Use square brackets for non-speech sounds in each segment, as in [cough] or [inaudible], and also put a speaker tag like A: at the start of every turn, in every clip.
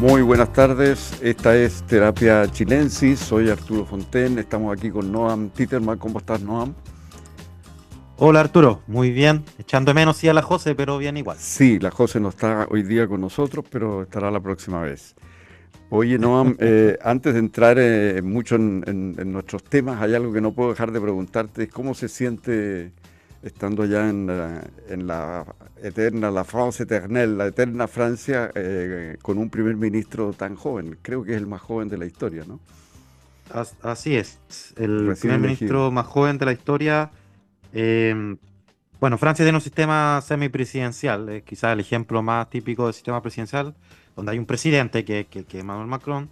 A: Muy buenas tardes, esta es Terapia Chilensis, soy Arturo Fonten, estamos aquí con Noam Titerman, ¿cómo estás Noam?
B: Hola Arturo, muy bien, echando menos sí a la José, pero bien igual.
A: Sí, la José no está hoy día con nosotros, pero estará la próxima vez. Oye Noam, [laughs] eh, antes de entrar eh, mucho en, nuestros temas, hay algo que no puedo dejar de preguntarte, ¿cómo se siente estando allá en la eterna, la France éternelle, la eterna Francia, eh, con un primer ministro tan joven. Creo que es el más joven de la historia, ¿no?
B: Así es, el primer ministro más joven de la historia. Eh, bueno, Francia tiene un sistema semipresidencial, es quizás el ejemplo más típico del sistema presidencial, donde hay un presidente que, que, que es Emmanuel Macron,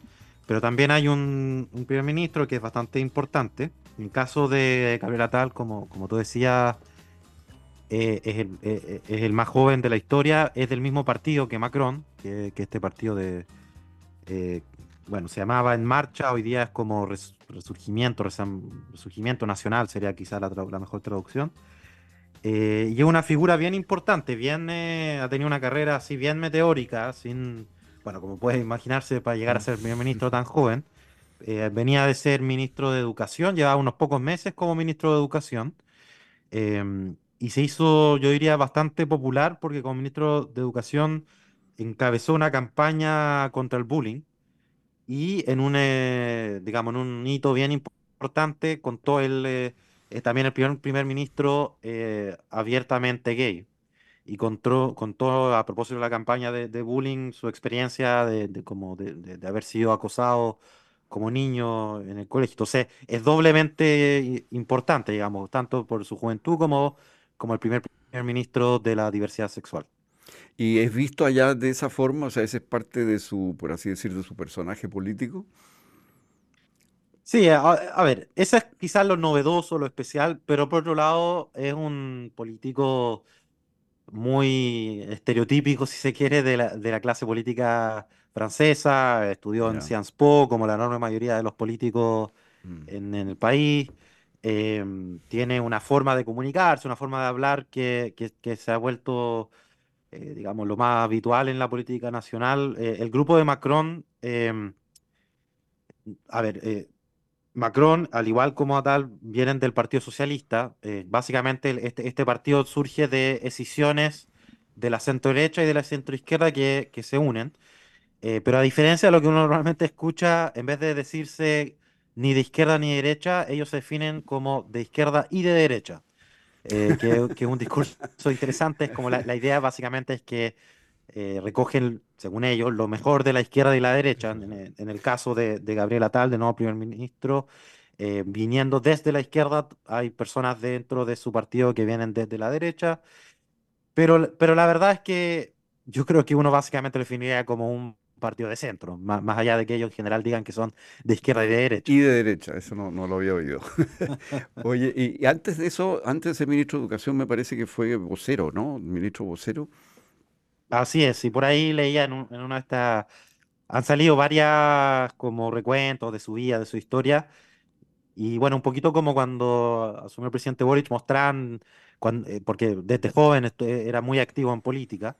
B: pero también hay un, primer ministro que es bastante importante. En el caso de Gabriel Attal, como, como tú decías, eh, es, el, eh, eh, es, el, más joven de la historia, es del mismo partido que Macron, que, este partido de, bueno, se llamaba En Marcha, hoy día es como Resurgimiento, Resurgimiento Nacional, sería quizá la, mejor traducción. y es una figura bien importante, bien, ha tenido una carrera así bien meteórica, sin, bueno, como puede imaginarse, para llegar a ser primer ministro tan joven. venía de ser ministro de Educación, llevaba unos pocos meses como ministro de Educación. Y se hizo, yo diría, bastante popular porque como ministro de Educación encabezó una campaña contra el bullying y en un, eh, digamos, en un hito bien importante contó el, eh, eh, también el primer, primer ministro abiertamente gay y contó, contó a propósito de la campaña de, bullying su experiencia de, como de, de, haber sido acosado como niño en el colegio. Entonces es doblemente importante, digamos, tanto por su juventud como como el primer, primer ministro de la diversidad sexual.
A: ¿Y es visto allá de esa forma? O sea, ese es parte de su, por así decir, de su personaje político.
B: Sí, a, ver, eso es quizás lo novedoso, lo especial, pero por otro lado es un político muy estereotípico, si se quiere, de la, de la clase política francesa, estudió en Sciences Po, como la enorme mayoría de los políticos mm. en, en, el país. Em, tiene una forma de comunicarse, una forma de hablar que, se ha vuelto, eh, digamos, lo más habitual en la política nacional. Eh, el grupo de Macron, em, a ver, eh, Macron, al igual como tal, vienen del Partido Socialista. básicamente, este, este, partido surge de escisiones de la centro derecha y de la centro izquierda que, que se unen. pero a diferencia de lo que uno normalmente escucha, en vez de decirse ni de izquierda ni de derecha, ellos se definen como de izquierda y de derecha. Eh, que, es un discurso interesante, es como la, idea básicamente es que eh, recogen, según ellos, lo mejor de la izquierda y la derecha, en, el, caso de, Gabriel Atal, de nuevo primer ministro, eh, viniendo desde la izquierda, hay personas dentro de su partido que vienen desde la derecha, pero, pero la verdad es que yo creo que uno básicamente lo definiría como un partido de centro, más, más, allá de que ellos en general digan que son de izquierda y de derecha.
A: Y de derecha, eso no, no lo había oído. [laughs] Oye, y, antes de eso, antes de ser ministro de Educación, me parece que fue vocero, ¿no? Ministro vocero.
B: Así es, y por ahí leía en, una de estas. Han salido varias como recuentos de su vida, de su historia. Y bueno, un poquito como cuando asumió el presidente Boric, mostraban, cuando, eh, porque desde joven era muy activo en política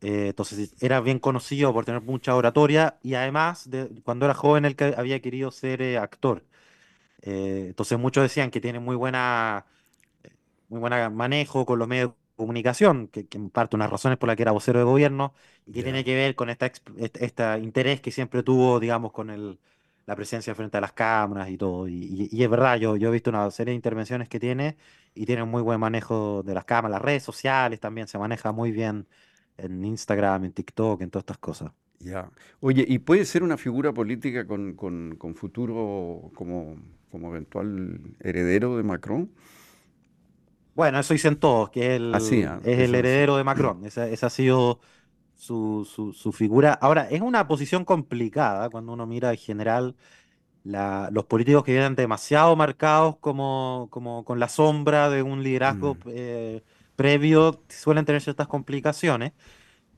B: eh, entonces era bien conocido por tener mucha oratoria y además de, cuando era joven él había querido ser eh, actor. Eh, entonces muchos decían que tiene muy buena, muy buena manejo con los medios de comunicación, que, en parte unas razones por las que era vocero de gobierno y que tiene que ver con esta, este interés que siempre tuvo, digamos, con el, la presencia frente a las cámaras y todo. Y, y, es verdad, yo, yo he visto una serie de intervenciones que tiene y tiene un muy buen manejo de las cámaras, las redes sociales también se maneja muy bien en Instagram, en TikTok, en todas estas cosas.
A: Ya. Oye, ¿y puede ser una figura política con, con, futuro como, como eventual heredero de Macron?
B: Bueno, eso dicen todos, que él ah, es el heredero de Macron. Esa, ha sido su, su, figura. Ahora, es una posición complicada cuando uno mira en general la, los políticos que vienen demasiado marcados como, como con la sombra de un liderazgo. Mm. Eh, previo suelen tener ciertas complicaciones.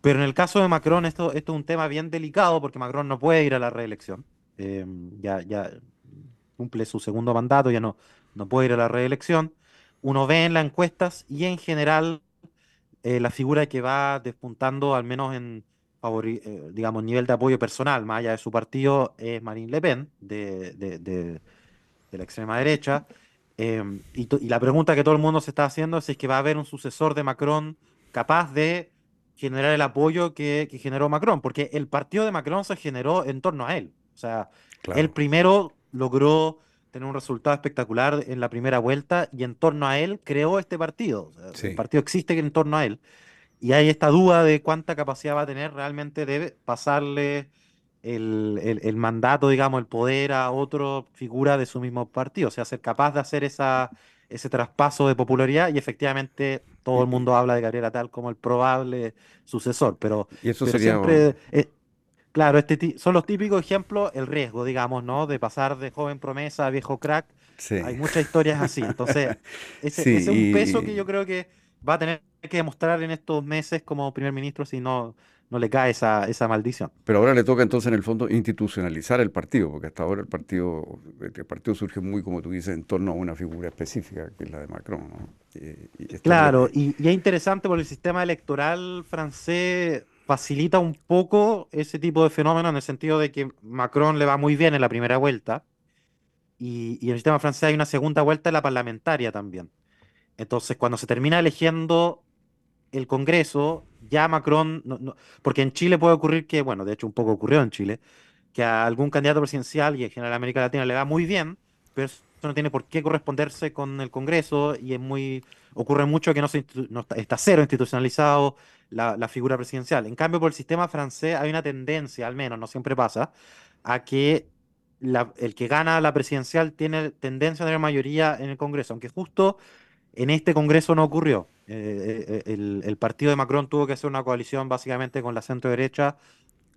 B: Pero en el caso de Macron, esto, esto es un tema bien delicado porque Macron no puede ir a la reelección. Eh, ya, ya cumple su segundo mandato, ya no, no puede ir a la reelección. Uno ve en las encuestas y en general eh, la figura que va despuntando, al menos en, eh, digamos, nivel de apoyo personal, más allá de su partido, es Marine Le Pen, de, de, la extrema derecha. Em, y, la pregunta que todo el mundo se está haciendo es si es que va a haber un sucesor de Macron capaz de generar el apoyo que, generó Macron, porque el partido de Macron se generó en torno a él. O sea, él primero logró tener un resultado espectacular en la primera vuelta y en torno a él creó este partido. El partido existe en torno a él. Y hay esta duda de cuánta capacidad va a tener realmente de pasarle el, mandato, digamos, el poder a otra figura de su mismo partido. O sea, ser capaz de hacer esa, ese traspaso de popularidad y efectivamente todo el mundo habla de Gabriela Tal como el probable sucesor. Pero,
A: y eso sería...
B: siempre... Eh, claro, este son los típicos ejemplos, el riesgo, digamos, ¿no? De pasar de joven promesa a viejo crack. Hay muchas historias así. Entonces, [laughs] ese, es un peso que yo creo que va a tener que demostrar en estos meses como primer ministro si no, no le cae esa, esa maldición.
A: Pero ahora le toca entonces en el fondo institucionalizar el partido, porque hasta ahora el partido, el partido surge muy, como tú dices, en torno a una figura específica, que es la de Macron.
B: claro, y, y, es interesante porque el sistema electoral francés facilita un poco ese tipo de fenómeno en el sentido de que Macron le va muy bien en la primera vuelta, y, y en el sistema francés hay una segunda vuelta en la parlamentaria también. Entonces, cuando se termina eligiendo el Congreso, ya Macron, porque en Chile puede ocurrir que, bueno, de hecho un poco ocurrió en Chile, que a algún candidato presidencial y en general a América Latina le va muy bien, pero eso no tiene por qué corresponderse con el Congreso y es muy, ocurre mucho que no, se, está, cero institucionalizado la, figura presidencial. En cambio, por el sistema francés hay una tendencia, al menos, no siempre pasa, a que el que gana la presidencial tiene tendencia a tener mayoría en el Congreso, aunque justo en este Congreso no ocurrió. Eh, eh, el, partido de Macron tuvo que hacer una coalición básicamente con la centro derecha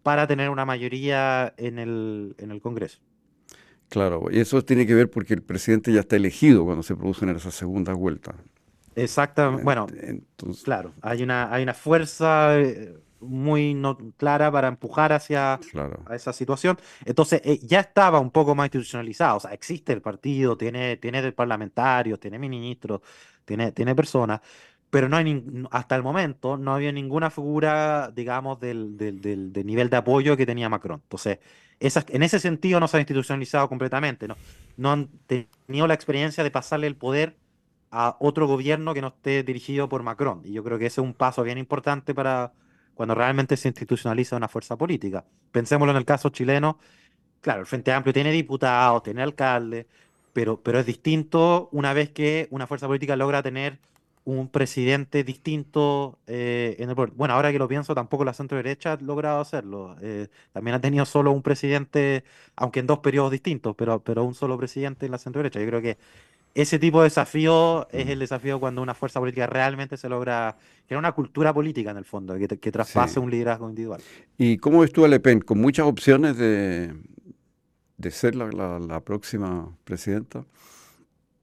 B: para tener una mayoría en el, en el Congreso.
A: Claro, y eso tiene que ver porque el presidente ya está elegido cuando se producen esas segundas vueltas.
B: Exactamente. Bueno, claro, hay una, hay una fuerza eh, muy no, clara para empujar hacia esa situación. Entonces, ya estaba un poco más institucionalizado. O sea, existe el partido, tiene, tiene parlamentarios, tiene ministros, tiene, tiene personas, pero no hay hasta el momento no había ninguna figura, digamos, del, del, nivel de apoyo que tenía Macron. Entonces, esas, en ese sentido no se ha institucionalizado completamente, ¿no? no han tenido la experiencia de pasarle el poder a otro gobierno que no esté dirigido por Macron. Y yo creo que ese es un paso bien importante para cuando realmente se institucionaliza una fuerza política. Pensémoslo en el caso chileno, claro, el Frente Amplio tiene diputados, tiene alcaldes, pero, pero es distinto una vez que una fuerza política logra tener un presidente distinto eh, en el Bueno, ahora que lo pienso, tampoco la centro derecha ha logrado hacerlo. Eh, también ha tenido solo un presidente, aunque en dos periodos distintos, pero, pero un solo presidente en la centro derecha. Yo creo que ese tipo de desafío es el desafío cuando una fuerza política realmente se logra crear una cultura política en el fondo, que, que traspase un liderazgo individual.
A: ¿Y cómo ves tú a Le Pen? ¿Con muchas opciones de, de ser la, la próxima presidenta?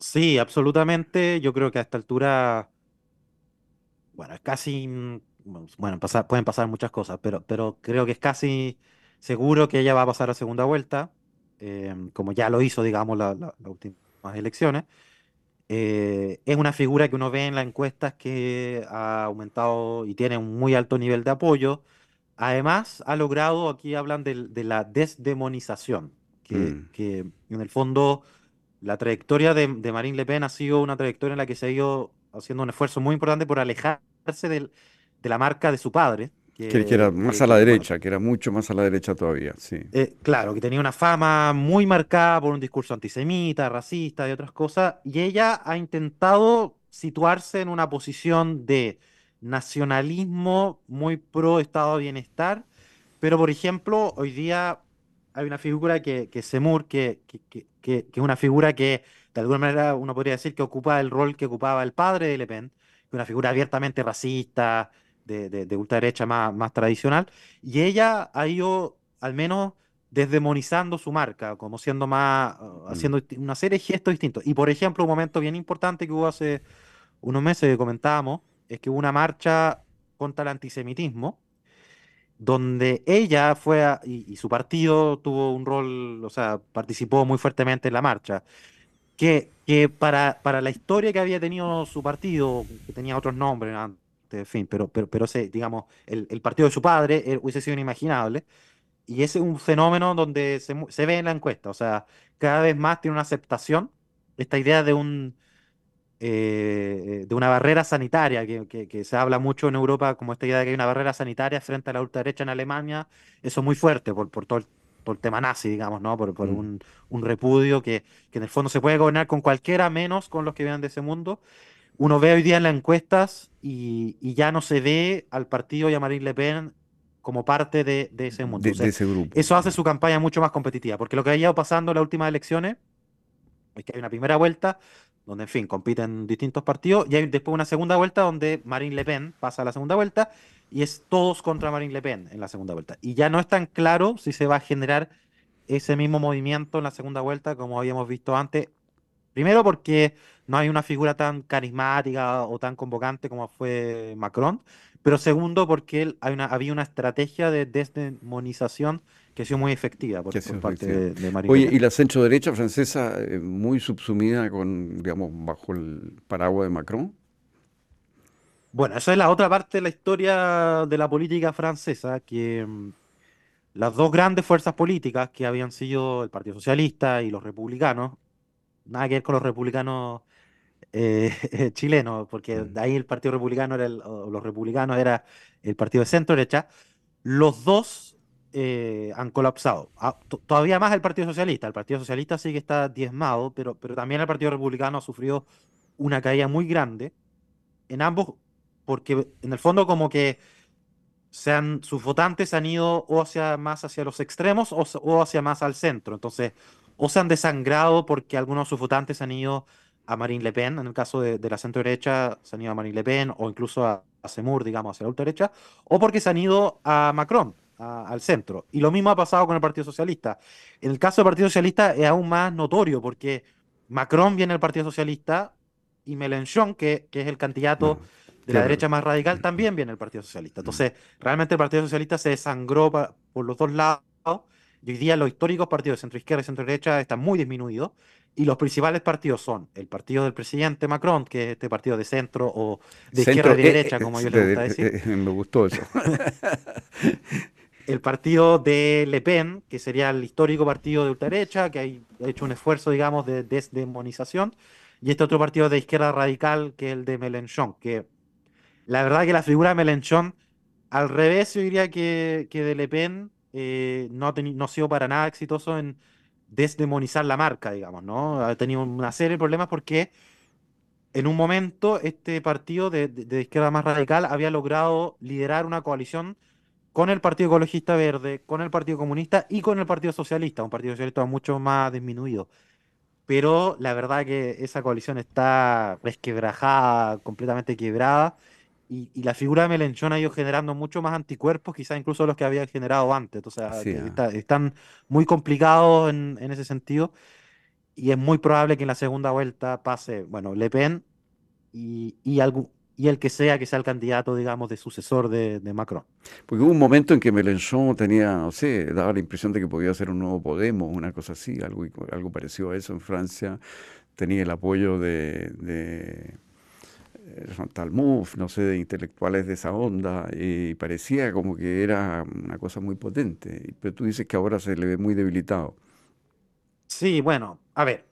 B: Sí, absolutamente. Yo creo que a esta altura bueno, es casi, bueno, pueden pasar muchas cosas, pero, pero creo que es casi seguro que ella va a pasar a segunda vuelta, em, como ya lo hizo, digamos, las últimas elecciones. Eh, es una figura que uno ve en las encuestas que ha aumentado y tiene un muy alto nivel de apoyo. Además, ha logrado, aquí hablan de, la desdemonización, que, mm. que, en el fondo la trayectoria de, de Marine Le Pen ha sido una trayectoria en la que se ha ido haciendo un esfuerzo muy importante por alejarse de la marca de su padre.
A: Que, era más a la derecha, que era mucho más a la derecha todavía, sí.
B: Eh, claro, que tenía una fama muy marcada por un discurso antisemita, racista y otras cosas, y ella ha intentado situarse en una posición de nacionalismo muy pro estado de bienestar, pero por ejemplo, hoy día hay una figura que, que Semur, que, que, que, es una figura que de alguna manera uno podría decir que ocupa el rol que ocupaba el padre de Le Pen, una figura abiertamente racista, de, de, ultraderecha más, más tradicional, y ella ha ido al menos desdemonizando su marca, como siendo más, uh, mm. haciendo una serie de gestos distintos. Y por ejemplo, un momento bien importante que hubo hace unos meses que comentábamos, es que hubo una marcha contra el antisemitismo, donde ella fue y, y, su partido tuvo un rol, o sea, participó muy fuertemente en la marcha que, que para, para, la historia que había tenido su partido, que tenía otros nombres en fin, pero, pero, pero ese, digamos, el, partido de su padre eh, hubiese sido inimaginable. Y ese es un fenómeno donde se, se, ve en la encuesta, o sea, cada vez más tiene una aceptación esta idea de un eh, de una barrera sanitaria, que, que, se habla mucho en Europa como esta idea de que hay una barrera sanitaria frente a la ultraderecha en Alemania, eso es muy fuerte por, por todo el por el tema nazi, digamos, ¿no? Por, por mm. un, un, repudio que, que, en el fondo se puede gobernar con cualquiera menos con los que vienen de ese mundo. Uno ve hoy día en las encuestas y, y ya no se ve al partido y a Marine Le Pen como parte de, de ese mundo.
A: De, ese grupo.
B: Eso hace su campaña mucho más competitiva, porque lo que ha ido pasando en las últimas elecciones es que hay una primera vuelta donde, en fin, compiten distintos partidos, y hay después una segunda vuelta donde Marine Le Pen pasa a la segunda vuelta, y es todos contra Marine Le Pen en la segunda vuelta. Y ya no es tan claro si se va a generar ese mismo movimiento en la segunda vuelta como habíamos visto antes. Primero porque no hay una figura tan carismática o tan convocante como fue Macron, pero segundo porque hay una, había una estrategia de desdemonización que ha sido muy efectiva por, parte de, Marine
A: Oye, y la centro derecha francesa eh, muy subsumida con, digamos, bajo el paraguas de Macron.
B: Bueno, esa es la otra parte de la historia de la política francesa, que mm, las dos grandes fuerzas políticas que habían sido el Partido Socialista y los republicanos, nada que ver con los republicanos eh, [laughs] chilenos, porque mm. de ahí el Partido Republicano era los republicanos era el partido de centro derecha, los dos eh, han colapsado. Ah, todavía más el Partido Socialista. El Partido Socialista sí que está diezmado, pero, pero también el Partido Republicano ha sufrido una caída muy grande. En ambos porque en el fondo como que sean, sus votantes han ido o hacia más hacia los extremos o, hacia más al centro. Entonces, o se han desangrado porque algunos de sus votantes han ido a Marine Le Pen, en el caso de, la centro derecha, se han ido a Marine Le Pen o incluso a, a Semur, digamos, hacia la ultraderecha, o porque se han ido a Macron, al centro. Y lo mismo ha pasado con el Partido Socialista. En el caso del Partido Socialista es aún más notorio porque Macron viene del Partido Socialista y Mélenchon, que, que es el candidato de la derecha más radical, también viene el Partido Socialista. Entonces, realmente el Partido Socialista se desangró por los dos lados. Y hoy día los históricos partidos de centro izquierda y centro derecha están muy disminuidos. Y los principales partidos son el partido del presidente Macron, que es este partido de centro o de izquierda y de eh, derecha, como yo le gusta decir.
A: me gustó eso. [laughs]
B: el partido de Le Pen, que sería el histórico partido de ultraderecha, que ha hecho un esfuerzo, digamos, de desdemonización. Y este otro partido de izquierda radical, que es el de Mélenchon, que la verdad que la figura de Melenchón, al revés, yo diría que, que de Le Pen eh, no, ha sido para nada exitoso en desdemonizar la marca, digamos, ¿no? Ha tenido una serie de problemas porque en un momento este partido de, de, izquierda más radical había logrado liderar una coalición con el Partido Ecologista Verde, con el Partido Comunista y con el Partido Socialista, un Partido Socialista mucho más disminuido. Pero la verdad que esa coalición está resquebrajada, completamente quebrada, y, la figura de Melenchón ha ido generando mucho más anticuerpos, quizás incluso los que había generado antes. O sea, ¿ah? están muy complicados en, ese sentido. Y es muy probable que en la segunda vuelta pase, bueno, Le Pen y, y, y el que sea que sea el candidato, digamos, de sucesor de, Macron.
A: Porque hubo un momento en que Melenchon tenía, no sé, daba la impresión de que podía ser un nuevo Podemos, una cosa así, algo, algo parecido a eso en Francia. Tenía el apoyo de Talmud, no sé, de intelectuales de esa onda, y parecía como que era una cosa muy potente. Pero tú dices que ahora se le ve muy debilitado.
B: Sí, bueno, a ver,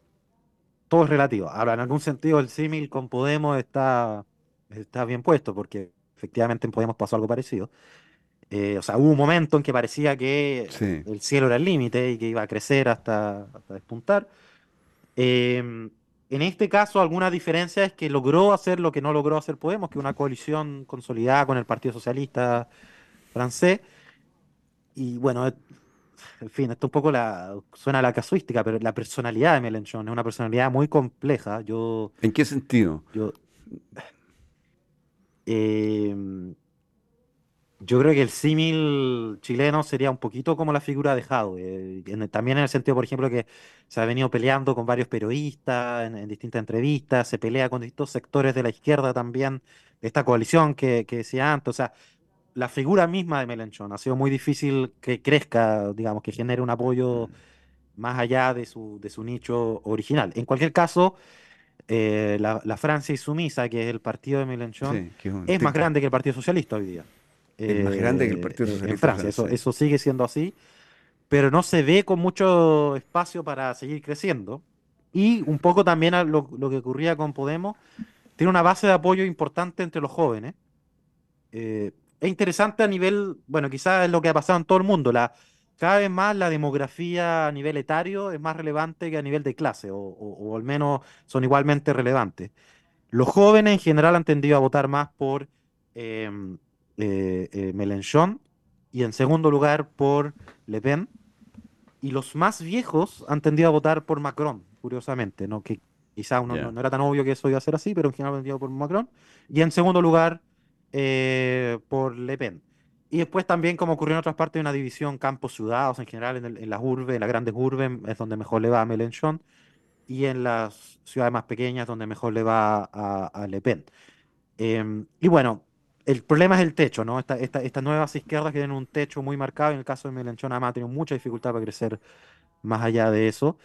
B: todo es relativo. Ahora, en algún sentido, el símil con Podemos está, está bien puesto, porque efectivamente en Podemos pasó algo parecido. Eh, o sea, hubo un momento en que parecía que el cielo era el límite y que iba a crecer hasta, hasta despuntar. Eh, en este caso, alguna diferencia es que logró hacer lo que no logró hacer Podemos, que una coalición consolidada con el Partido Socialista francés. Y bueno, en fin, esto un poco la, suena a la casuística, pero la personalidad de Mélenchon es una personalidad muy compleja. Yo,
A: ¿En qué sentido?
B: Yo, eh, yo creo que el símil chileno sería un poquito como la figura de Jadwe, también en el sentido, por ejemplo, que se ha venido peleando con varios periodistas en, distintas entrevistas, se pelea con distintos sectores de la izquierda también, de esta coalición que, que decía antes, o sea, la figura misma de Melenchón ha sido muy difícil que crezca, digamos, que genere un apoyo más allá de su, de su nicho original. En cualquier caso, eh, la, Francia Insumisa, que es el partido de Mélenchon, es, más grande que el Partido Socialista hoy día.
A: Es más grande que el Partido eh, Socialista.
B: En Francia, eso, eso sigue siendo así, pero no se ve con mucho espacio para seguir creciendo. Y un poco también lo, lo que ocurría con Podemos, tiene una base de apoyo importante entre los jóvenes. Eh, es interesante a nivel, bueno, quizás es lo que ha pasado en todo el mundo. La, cada vez más la demografía a nivel etario es más relevante que a nivel de clase, o, al menos son igualmente relevantes. Los jóvenes en general han tendido a votar más por em, eh, eh, Mélenchon y en segundo lugar por Le Pen. Y los más viejos han tendido a votar por Macron, curiosamente, ¿no? que quizás no, era tan obvio que eso iba a ser así, pero en general han tendido por Macron. Y en segundo lugar eh, por Le Pen. Y después también, como ocurrió en otras partes, una división campos-ciudades en general, en, las urbes, en las grandes urbes es donde mejor le va a Mélenchon y en las ciudades más pequeñas donde mejor le va a, Le Pen. Em, y bueno, el problema es el techo, ¿no? Esta, estas nuevas izquierdas tienen un techo muy marcado. En el caso de Mélenchon, además, ha tenido mucha dificultad para crecer más allá de eso.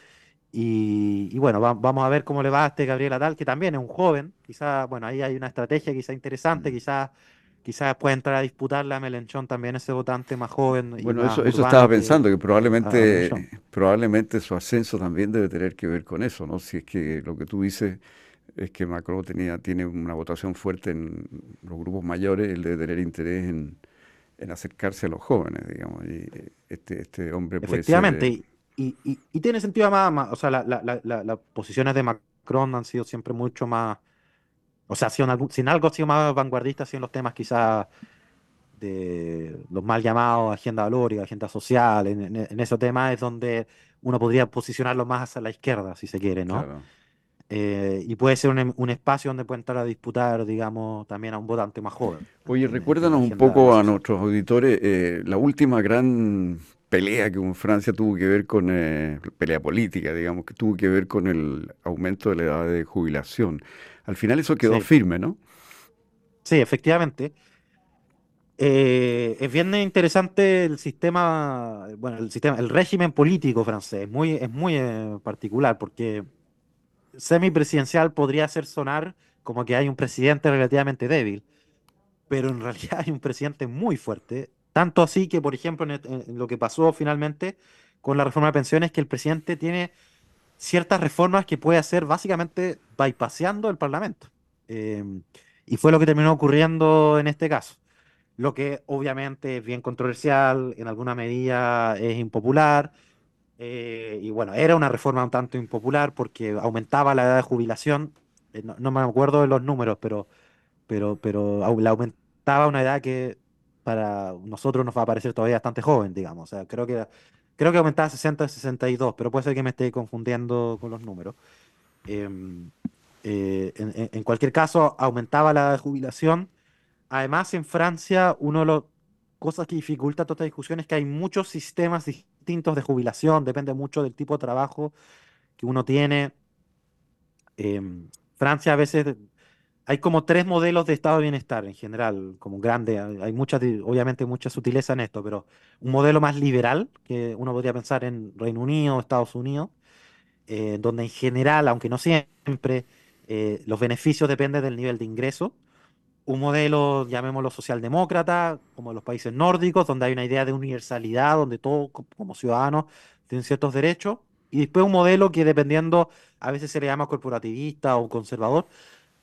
B: Y, bueno, vamos a ver cómo le va a este Gabriel Atal, que también es un joven. Quizás, bueno, ahí hay una estrategia quizá interesante, mm. quizás quizás pueda entrar a disputarle a Melenchón también ese votante más joven.
A: bueno, eso, eso estaba pensando, que probablemente, probablemente su ascenso también debe tener que ver con eso, ¿no? Si es que lo que tú dices es que Macron tenía, tiene una votación fuerte en los grupos mayores, él debe tener interés en, acercarse a los jóvenes, digamos. Y este, este hombre
B: puede Efectivamente, ser, y, y, y, tiene sentido más, o sea, las posiciones de Macron han sido siempre mucho más o sea, sin, sin algo sido más vanguardista, en los temas quizás de los mal llamados agenda valórica, agenda social, en, en, esos temas es donde uno podría posicionarlo más hacia la izquierda, si se quiere, ¿no? Eh, y puede ser un, espacio donde puede entrar a disputar, digamos, también a un votante más joven.
A: Oye, recuérdanos un poco a nuestros auditores eh, la última gran pelea que en Francia tuvo que ver con, eh, pelea política, digamos, que tuvo que ver con el aumento de la edad de jubilación. Al final eso quedó firme, ¿no?
B: Sí, efectivamente. Eh, es bien interesante el sistema, bueno, el sistema, el régimen político francés, es muy, es muy eh, particular porque semipresidencial podría hacer sonar como que hay un presidente relativamente débil, pero en [laughs] realidad hay un presidente muy fuerte, tanto así que, por ejemplo, en, lo que pasó finalmente con la reforma de pensiones, que el presidente tiene ciertas reformas que puede hacer básicamente bypaseando el Parlamento. Em, y fue lo que terminó ocurriendo en este caso. Lo que obviamente es bien controversial, en alguna medida es impopular. Eh, y bueno, era una reforma un tanto impopular porque aumentaba la edad de jubilación. Eh, no, me acuerdo de los números, pero, pero, pero la aumentaba una edad que para nosotros nos va a parecer todavía bastante joven, digamos. O sea, creo que Creo que aumentaba 60 a 62, pero puede ser que me esté confundiendo con los números. Em, eh, en, cualquier caso, aumentaba la jubilación. Además, en Francia, una de las cosas que dificulta toda esta discusión es que hay muchos sistemas distintos de jubilación, depende mucho del tipo de trabajo que uno tiene. Em, Francia a veces hay como tres modelos de estado de bienestar en general, como grande. Hay muchas, obviamente, mucha sutileza en esto, pero un modelo más liberal, que uno podría pensar en Reino Unido, Estados Unidos, eh, donde en general, aunque no siempre, eh, los beneficios dependen del nivel de ingreso. Un modelo, llamémoslo socialdemócrata, como los países nórdicos, donde hay una idea de universalidad, donde todos como ciudadanos tienen ciertos derechos. Y después un modelo que dependiendo, a veces se le llama corporativista o conservador,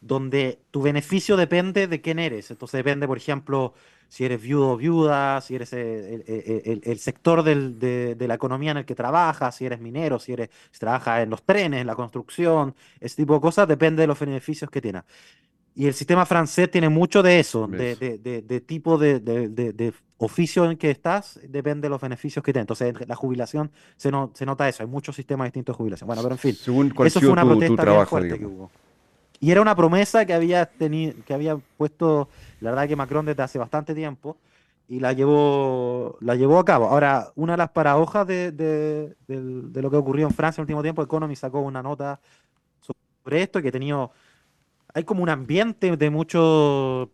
B: donde tu beneficio depende de quién eres. Entonces depende, por ejemplo, si eres viudo o viuda, si eres el, sector de, la economía en el que trabajas, si eres minero, si eres trabajas en los trenes, en la construcción, ese tipo de cosas, depende de los beneficios que tienes. Y el sistema francés tiene mucho de eso, de, tipo de, oficio en que estás, depende de los beneficios que tienes. Entonces, la jubilación se, se nota eso, hay muchos sistemas distintos de jubilación. Bueno, pero en fin,
A: eso fue una protesta fuerte
B: que hubo. Y era una promesa que había, tenido, que había puesto, la verdad, que Macron desde hace bastante tiempo y la llevó, la llevó a cabo. Ahora, una de las paradojas de, de, lo que ocurrió en Francia en el último tiempo, Economy sacó una nota sobre esto, que ha tenido, hay como un ambiente de mucho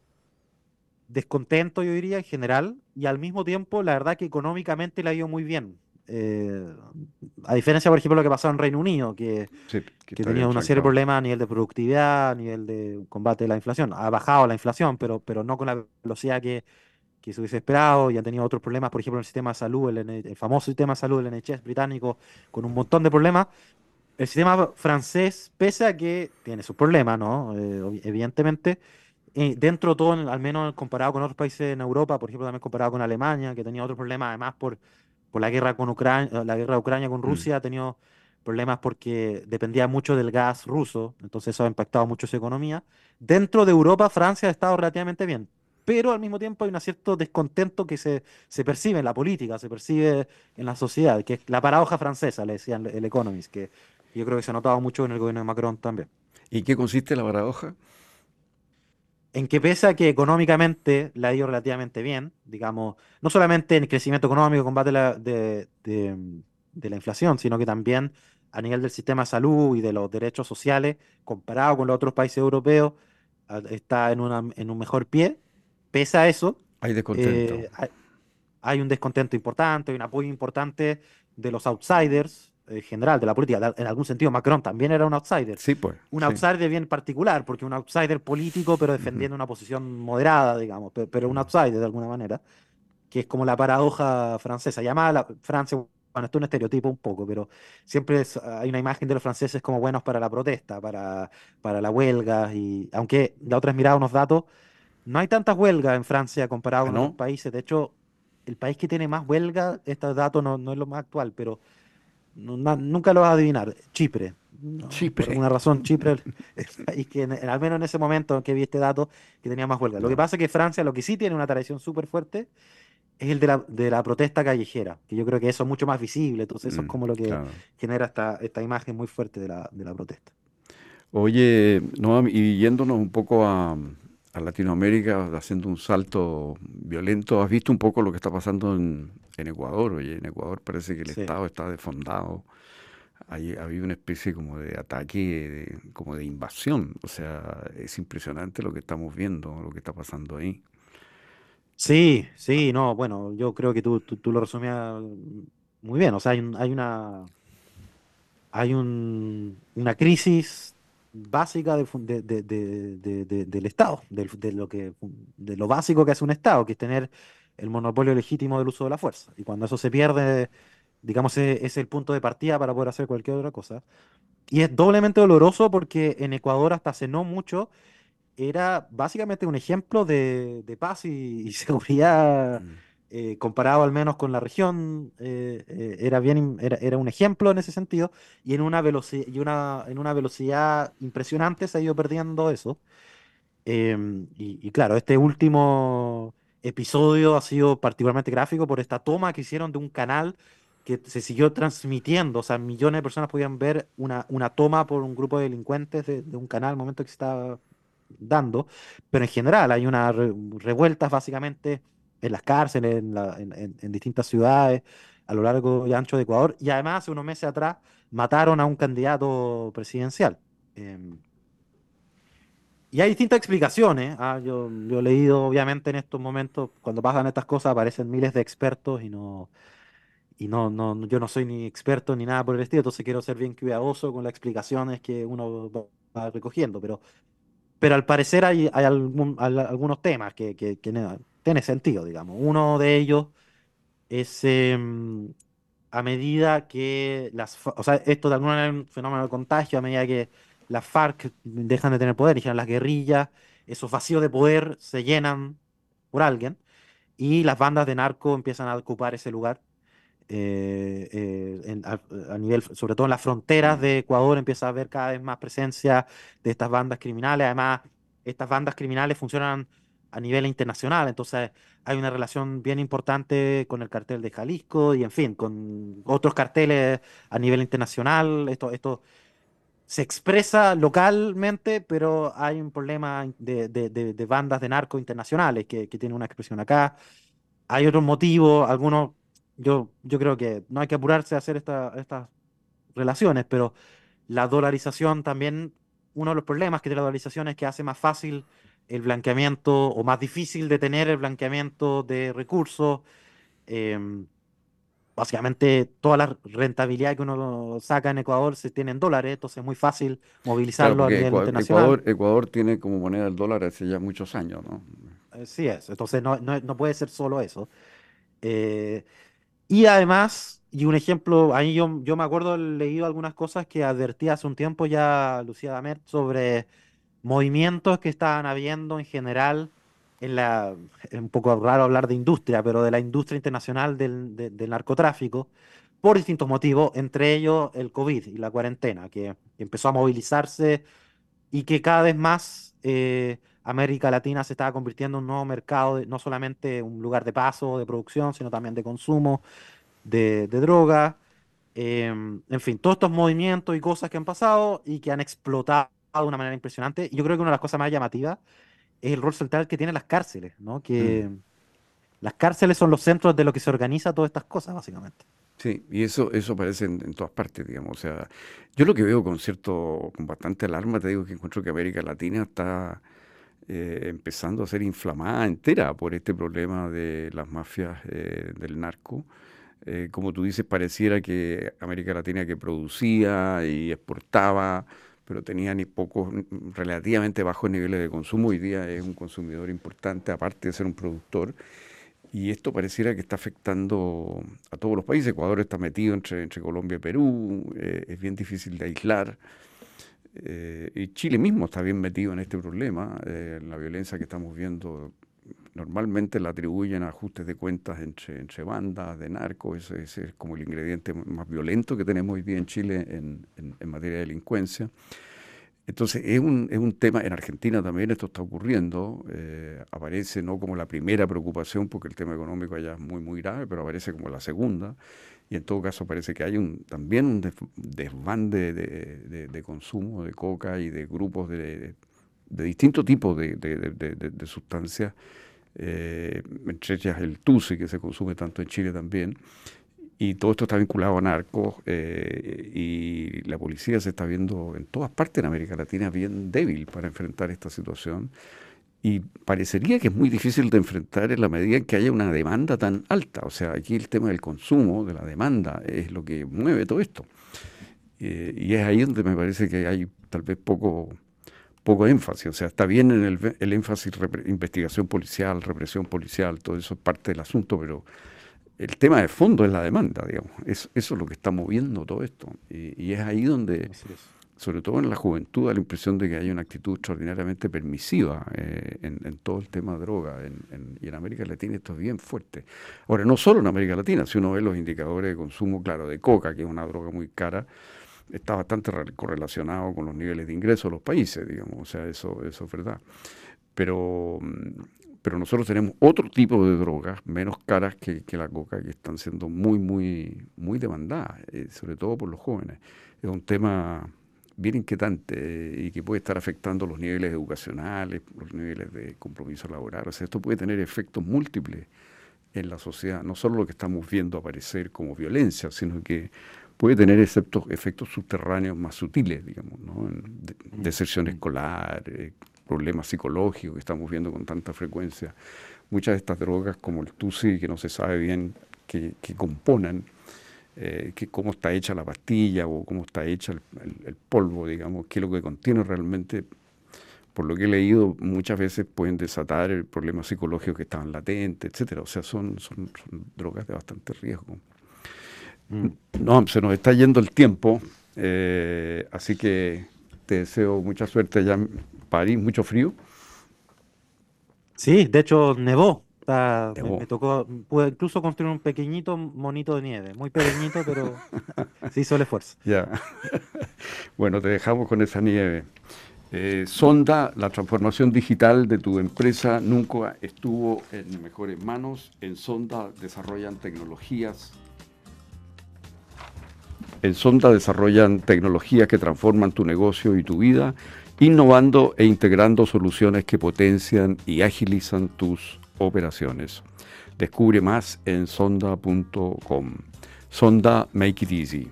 B: descontento, yo diría, en general, y al mismo tiempo, la verdad que económicamente le ha ido muy bien. Eh, a diferencia, por ejemplo, de lo que pasó en Reino Unido, que, que, tenía una serie de problemas a nivel de productividad, a nivel de combate de la inflación. Ha bajado la inflación, pero, pero no con la velocidad que, que se hubiese esperado y han tenido otros problemas, por ejemplo, en el sistema de salud, el, famoso sistema de salud del NHS británico, con un montón de problemas. El sistema francés, pese a que tiene sus problemas, ¿no? Eh, evidentemente, eh, dentro de todo, al menos comparado con otros países en Europa, por ejemplo, también comparado con Alemania, que tenía otros problemas, además por, por la guerra con Ucrania, la guerra de Ucrania con mm. Rusia, ha tenido problemas porque dependía mucho del gas ruso, entonces eso ha impactado mucho su economía. Dentro de Europa, Francia ha estado relativamente bien, pero al mismo tiempo hay un cierto descontento que se, se percibe en la política, se percibe en la sociedad, que es la paradoja francesa, le decían el Economist, que yo creo que se ha notado mucho en el gobierno de Macron también.
A: ¿Y qué consiste la paradoja?
B: en que pese a que económicamente la ha ido relativamente bien, digamos, no solamente en el crecimiento económico, combate de, de, la inflación, sino que también a nivel del sistema de salud y de los derechos sociales, comparado con los otros países europeos, está en, una, en un mejor pie. Pese a eso,
A: hay descontento.
B: Eh, hay, un descontento importante, hay un apoyo importante de los outsiders, en general de la política. En algún sentido, Macron también era un outsider.
A: Sí, pues.
B: Un outsider bien particular, porque un outsider político, pero defendiendo una posición moderada, digamos, pero, un outsider de alguna manera, que es como la paradoja francesa. Llamada la Francia, bueno, esto es un estereotipo un poco, pero siempre hay una imagen de los franceses como buenos para la protesta, para, para la huelga, y aunque la otra es mirar unos datos, no hay tantas huelgas en Francia comparado con otros países. De hecho, el país que tiene más huelga, este dato no, no es lo más actual, pero nunca lo vas a adivinar. Chipre. Chipre. Por alguna razón, Chipre [laughs] y que al menos en ese momento que vi este dato, que tenía más huelga. Lo que pasa es que Francia, lo que sí tiene una tradición súper fuerte, es el de la, de la protesta callejera, que yo creo que eso es mucho más visible, entonces eso es mm, como lo que genera esta, esta imagen muy fuerte de la, de la protesta.
A: Oye, no, y yéndonos un poco a, a Latinoamérica haciendo un salto violento. ¿Has visto un poco lo que está pasando en, Ecuador? Oye, en Ecuador parece que el Estado está defondado. Hay, habido una especie como de ataque, como de invasión. O sea, es impresionante lo que estamos viendo, lo que está pasando ahí.
B: Sí, sí, no, bueno, yo creo que tú, tú, lo resumías muy bien. O sea, hay, hay una hay un, una crisis básica de, del Estado, de, lo que, de lo básico que hace un Estado, que es tener el monopolio legítimo del uso de la fuerza. Y cuando eso se pierde, digamos, e, es, el punto de partida para poder hacer cualquier otra cosa. Y es doblemente doloroso porque en Ecuador hasta hace no mucho era básicamente un ejemplo de, paz y, [laughs] seguridad. Mm. Eh, comparado al menos con la región, eh, eh, era, bien, era, un ejemplo en ese sentido, y en una, velocidad, y una, en una velocidad impresionante se ha ido perdiendo eso. Em, y, claro, este último episodio ha sido particularmente gráfico por esta toma que hicieron de un canal que se siguió transmitiendo, o sea, millones de personas podían ver una, una toma por un grupo de delincuentes de, un canal al momento que se estaba dando, pero en general hay unas revueltas básicamente en las cárceles, en, distintas ciudades a lo largo y ancho de Ecuador. Y además, hace unos meses atrás, mataron a un candidato presidencial. Em, y hay distintas explicaciones. ¿ah? Yo, he leído, obviamente, en estos momentos, cuando pasan estas cosas, aparecen miles de expertos y no. Y no, no, yo no soy ni experto ni nada por el estilo, entonces quiero ser bien cuidadoso con las explicaciones que uno va recogiendo. Pero, pero al parecer hay, hay, algunos temas que, que, que tiene sentido, digamos. Uno de ellos es em, a medida que las, o sea, esto de alguna manera es un fenómeno de contagio, a medida que las FARC dejan de tener poder, y las guerrillas, esos vacíos de poder se llenan por alguien y las bandas de narco empiezan a ocupar ese lugar. Eh, eh, a, nivel, sobre todo en las fronteras de Ecuador, empieza a haber cada vez más presencia de estas bandas criminales. Además, estas bandas criminales funcionan a nivel internacional. Entonces hay una relación bien importante con el cartel de Jalisco y en fin, con otros carteles a nivel internacional. Esto, esto se expresa localmente, pero hay un problema de, de, bandas de narco internacionales que, que tienen una expresión acá. Hay otros motivos, algunos, yo, yo creo que no hay que apurarse a hacer estas relaciones, pero la dolarización también, uno de los problemas que tiene la dolarización es que hace más fácil el blanqueamiento o más difícil de tener el blanqueamiento de recursos. Em, básicamente toda la rentabilidad que uno saca en Ecuador se tiene en dólares, entonces es muy fácil movilizarlo a nivel internacional.
A: Ecuador, tiene como moneda el dólar hace ya muchos años, ¿no?
B: Sí es, entonces no, no, puede ser solo eso. Eh, y además, y un ejemplo, ahí yo, yo me acuerdo, leído algunas cosas que advertí hace un tiempo ya Lucía Damet sobre movimientos que estaban habiendo en general en la, es un poco raro hablar de industria, pero de la industria internacional del, narcotráfico, por distintos motivos, entre ellos el COVID y la cuarentena, que empezó a movilizarse y que cada vez más eh, América Latina se estaba convirtiendo en un nuevo mercado, no solamente un lugar de paso, de producción, sino también de consumo de, droga. Em, en fin, todos estos movimientos y cosas que han pasado y que han explotado de una manera impresionante. Y yo creo que una de las cosas más llamativas es el rol central que tienen las cárceles, ¿no? Que mm. las cárceles son los centros de lo que se organiza todas estas cosas, básicamente.
A: Sí, y eso, eso aparece en, todas partes, digamos. O sea, yo lo que veo con cierto, con bastante alarma, te digo que encuentro que América Latina está eh, empezando a ser inflamada entera por este problema de las mafias eh, del narco. Eh, como tú dices, pareciera que América Latina que producía y exportaba pero tenía ni pocos, relativamente bajos niveles de consumo. Hoy día es un consumidor importante, aparte de ser un productor. Y esto pareciera que está afectando a todos los países. Ecuador está metido entre, entre Colombia y Perú, eh, es bien difícil de aislar. Eh, y Chile mismo está bien metido en este problema. Eh, la violencia que estamos viendo normalmente la atribuyen a ajustes de cuentas entre, entre bandas de narcos. Ese, es como el ingrediente más violento que tenemos hoy día en Chile en, en, materia de delincuencia. Entonces es un, es un, tema, en Argentina también esto está ocurriendo, eh, aparece no como la primera preocupación, porque el tema económico allá es muy, muy grave, pero aparece como la segunda, y en todo caso parece que hay un, también un desbande de, de, consumo de coca y de grupos de, distintos tipos de, sustancias eh, entre ellas el TUSI, que se consume tanto en Chile también, y todo esto está vinculado a narcos, eh, y la policía se está viendo en todas partes en América Latina bien débil para enfrentar esta situación, y parecería que es muy difícil de enfrentar en la medida en que haya una demanda tan alta, o sea, aquí el tema del consumo, de la demanda, es lo que mueve todo esto. Eh, y es ahí donde me parece que hay tal vez poco poco énfasis. O sea, está bien en el, el énfasis investigación policial, represión policial, todo eso es parte del asunto, pero el tema de fondo es la demanda, digamos. Es, eso es lo que está moviendo todo esto. Y, es ahí donde, sobre todo en la juventud, da la impresión de que hay una actitud extraordinariamente permisiva eh, en, todo el tema de droga. y en América Latina esto es bien fuerte. Ahora, no solo en América Latina, si uno ve los indicadores de consumo, claro, de coca, que es una droga muy cara, está bastante correlacionado con los niveles de ingreso de los países, digamos, o sea, eso, eso es verdad. Pero, mm, pero nosotros tenemos otro tipo de drogas menos caras que, la coca que están siendo muy, muy, muy demandadas, eh, sobre todo por los jóvenes. Es un tema bien inquietante eh, y que puede estar afectando los niveles educacionales, los niveles de compromiso laboral. O sea, esto puede tener efectos múltiples en la sociedad, no solo lo que estamos viendo aparecer como violencia, sino que puede tener efectos, efectos subterráneos más sutiles, digamos, ¿no? De, deserción escolar, eh, problemas psicológicos que estamos viendo con tanta frecuencia. Muchas de estas drogas, como el TUSI, que no se sabe bien qué, componen, eh, cómo está hecha la pastilla o cómo está hecha el, polvo, digamos, qué es lo que contiene realmente, por lo que he leído, muchas veces pueden desatar problemas psicológicos que estaban latentes, etcétera. O sea, son, son drogas de bastante riesgo. Mm. No, se nos está yendo el tiempo, eh, así que te deseo mucha suerte allá en París, mucho frío.
B: Sí, de hecho nevó. Me, tocó, pude incluso construir un pequeñito monito de nieve, muy pequeñito, pero [laughs] sí hizo el esfuerzo.
A: Ya. [laughs] bueno, te dejamos con esa nieve. Eh, Sonda, la transformación digital de tu empresa nunca estuvo en mejores manos. En Sonda desarrollan tecnologías en Sonda desarrollan tecnologías que transforman tu negocio y tu vida, innovando e integrando soluciones que potencian y agilizan tus operaciones. Descubre más en sonda.com. Sonda Make It Easy.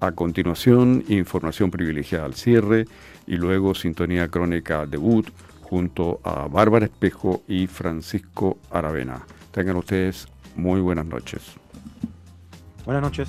A: A continuación, información privilegiada al cierre y luego sintonía crónica debut junto a Bárbara Espejo y Francisco Aravena. Tengan ustedes muy buenas noches.
B: Buenas noches.